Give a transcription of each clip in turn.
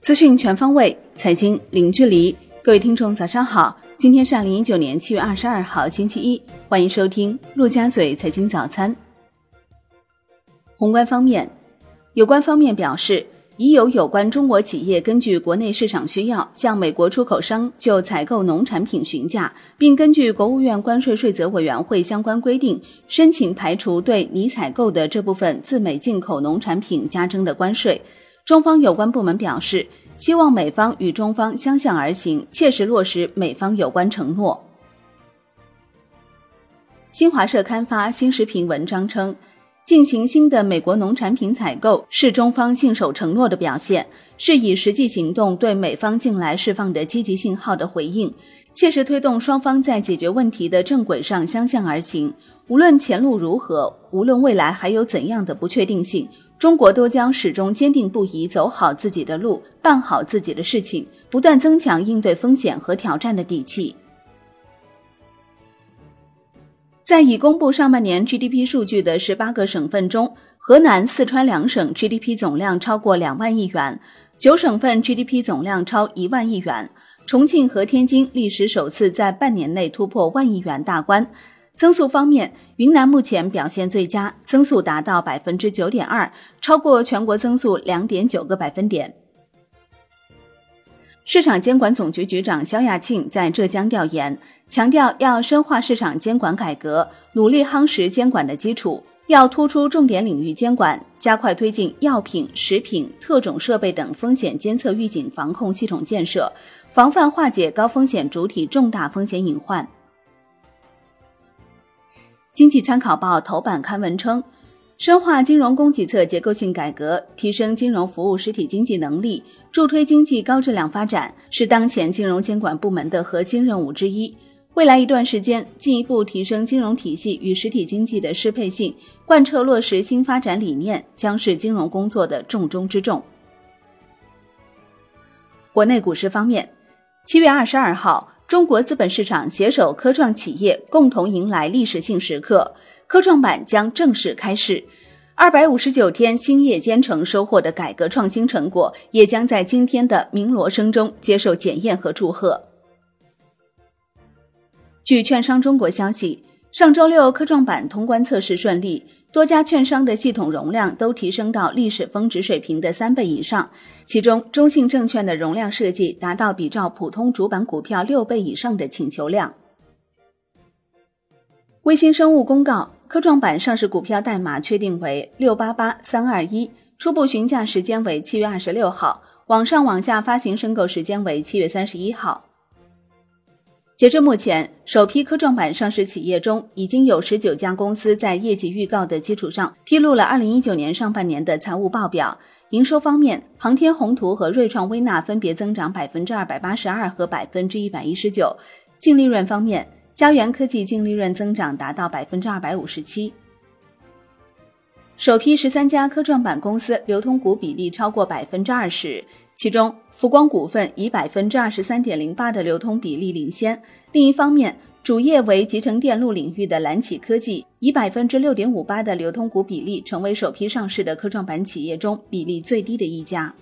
资讯全方位，财经零距离。各位听众，早上好！今天是二零一九年七月二十二号，星期一。欢迎收听陆家嘴财经早餐。宏观方面，有关方面表示，已有有关中国企业根据国内市场需要，向美国出口商就采购农产品询价，并根据国务院关税税则委员会相关规定，申请排除对拟采购的这部分自美进口农产品加征的关税。中方有关部门表示，希望美方与中方相向而行，切实落实美方有关承诺。新华社刊发新时评文章称，进行新的美国农产品采购是中方信守承诺的表现，是以实际行动对美方近来释放的积极信号的回应，切实推动双方在解决问题的正轨上相向而行。无论前路如何，无论未来还有怎样的不确定性。中国都将始终坚定不移走好自己的路，办好自己的事情，不断增强应对风险和挑战的底气。在已公布上半年 GDP 数据的十八个省份中，河南、四川两省 GDP 总量超过两万亿元，九省份 GDP 总量超一万亿元，重庆和天津历史首次在半年内突破万亿元大关。增速方面，云南目前表现最佳，增速达到百分之九点二，超过全国增速两点九个百分点。市场监管总局局长肖亚庆在浙江调研，强调要深化市场监管改革，努力夯实监管的基础，要突出重点领域监管，加快推进药品、食品、特种设备等风险监测预警防控系统建设，防范化解高风险主体重大风险隐患。经济参考报头版刊文称，深化金融供给侧结构性改革，提升金融服务实体经济能力，助推经济高质量发展，是当前金融监管部门的核心任务之一。未来一段时间，进一步提升金融体系与实体经济的适配性，贯彻落实新发展理念，将是金融工作的重中之重。国内股市方面，七月二十二号。中国资本市场携手科创企业，共同迎来历史性时刻。科创板将正式开市，二百五十九天星夜兼程收获的改革创新成果，也将在今天的鸣锣声中接受检验和祝贺。据券商中国消息，上周六科创板通关测试顺利。多家券商的系统容量都提升到历史峰值水平的三倍以上，其中中信证券的容量设计达到比照普通主板股票六倍以上的请求量。微星生物公告，科创板上市股票代码确定为六八八三二一，初步询价时间为七月二十六号，网上网下发行申购时间为七月三十一号。截至目前，首批科创板上市企业中，已经有十九家公司在业绩预告的基础上，披露了二零一九年上半年的财务报表。营收方面，航天宏图和瑞创微纳分别增长百分之二百八十二和百分之一百一十九。净利润方面，嘉元科技净利润增长达到百分之二百五十七。首批十三家科创板公司流通股比例超过百分之二十。其中，福光股份以百分之二十三点零八的流通比例领先。另一方面，主业为集成电路领域的蓝启科技以百分之六点五八的流通股比例，成为首批上市的科创板企业中比例最低的一家。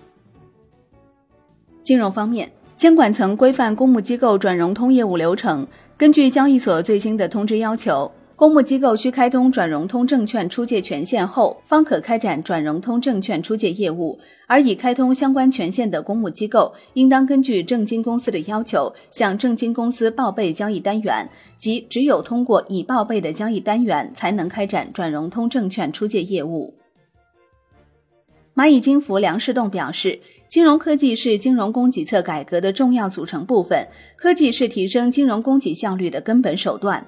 金融方面，监管层规范公募机构转融通业务流程，根据交易所最新的通知要求。公募机构需开通转融通证券出借权限后，方可开展转融通证券出借业务。而已开通相关权限的公募机构，应当根据证金公司的要求，向证金公司报备交易单元，即只有通过已报备的交易单元，才能开展转融通证券出借业务。蚂蚁金服梁世栋表示，金融科技是金融供给侧改革的重要组成部分，科技是提升金融供给效率的根本手段。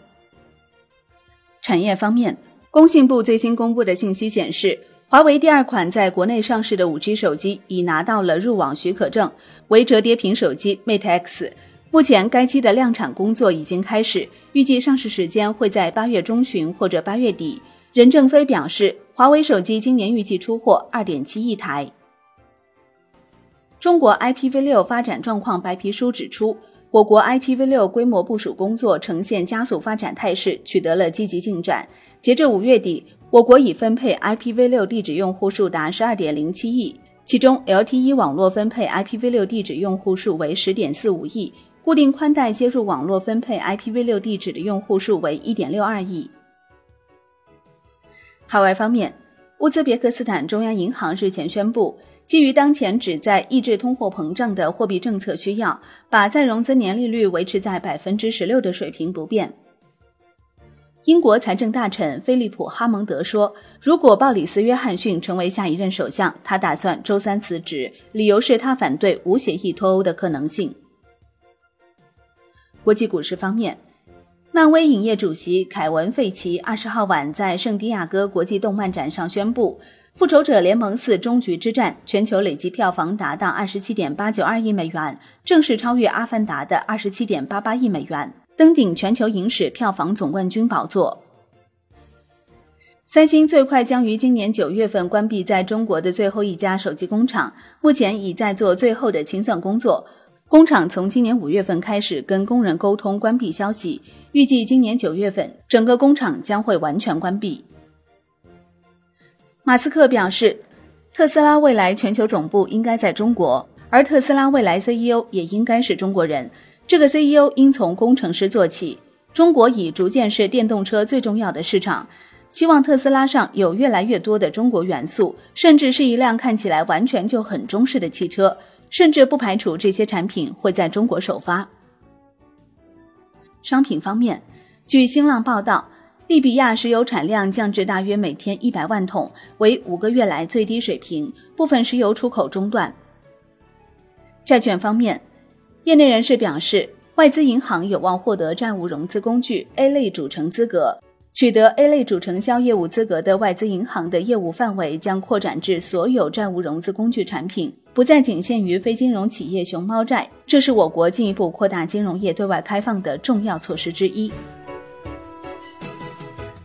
产业方面，工信部最新公布的信息显示，华为第二款在国内上市的 5G 手机已拿到了入网许可证，为折叠屏手机 Mate X。目前该机的量产工作已经开始，预计上市时间会在八月中旬或者八月底。任正非表示，华为手机今年预计出货2.7亿台。中国 IPv6 发展状况白皮书指出。我国 IPv6 规模部署工作呈现加速发展态势，取得了积极进展。截至五月底，我国已分配 IPv6 地址用户数达十二点零七亿，其中 LTE 网络分配 IPv6 地址用户数为十点四五亿，固定宽带接入网络分配 IPv6 地址的用户数为一点六二亿。海外方面，乌兹别克斯坦中央银行日前宣布，基于当前旨在抑制通货膨胀的货币政策需要，把再融资年利率维持在百分之十六的水平不变。英国财政大臣菲利普·哈蒙德说：“如果鲍里斯·约翰逊成为下一任首相，他打算周三辞职，理由是他反对无协议脱欧的可能性。”国际股市方面，漫威影业主席凯文·费奇二十号晚在圣地亚哥国际动漫展上宣布，《复仇者联盟四：终局之战》全球累计票房达到二十七点八九二亿美元，正式超越《阿凡达》的二十七点八八亿美元。登顶全球影史票房总冠军宝座。三星最快将于今年九月份关闭在中国的最后一家手机工厂，目前已在做最后的清算工作。工厂从今年五月份开始跟工人沟通关闭消息，预计今年九月份整个工厂将会完全关闭。马斯克表示，特斯拉未来全球总部应该在中国，而特斯拉未来 CEO 也应该是中国人。这个 CEO 应从工程师做起。中国已逐渐是电动车最重要的市场，希望特斯拉上有越来越多的中国元素，甚至是一辆看起来完全就很中式的汽车，甚至不排除这些产品会在中国首发。商品方面，据新浪报道，利比亚石油产量降至大约每天一百万桶，为五个月来最低水平，部分石油出口中断。债券方面。业内人士表示，外资银行有望获得债务融资工具 A 类主承资格。取得 A 类主承销业务资格的外资银行的业务范围将扩展至所有债务融资工具产品，不再仅限于非金融企业熊猫债。这是我国进一步扩大金融业对外开放的重要措施之一。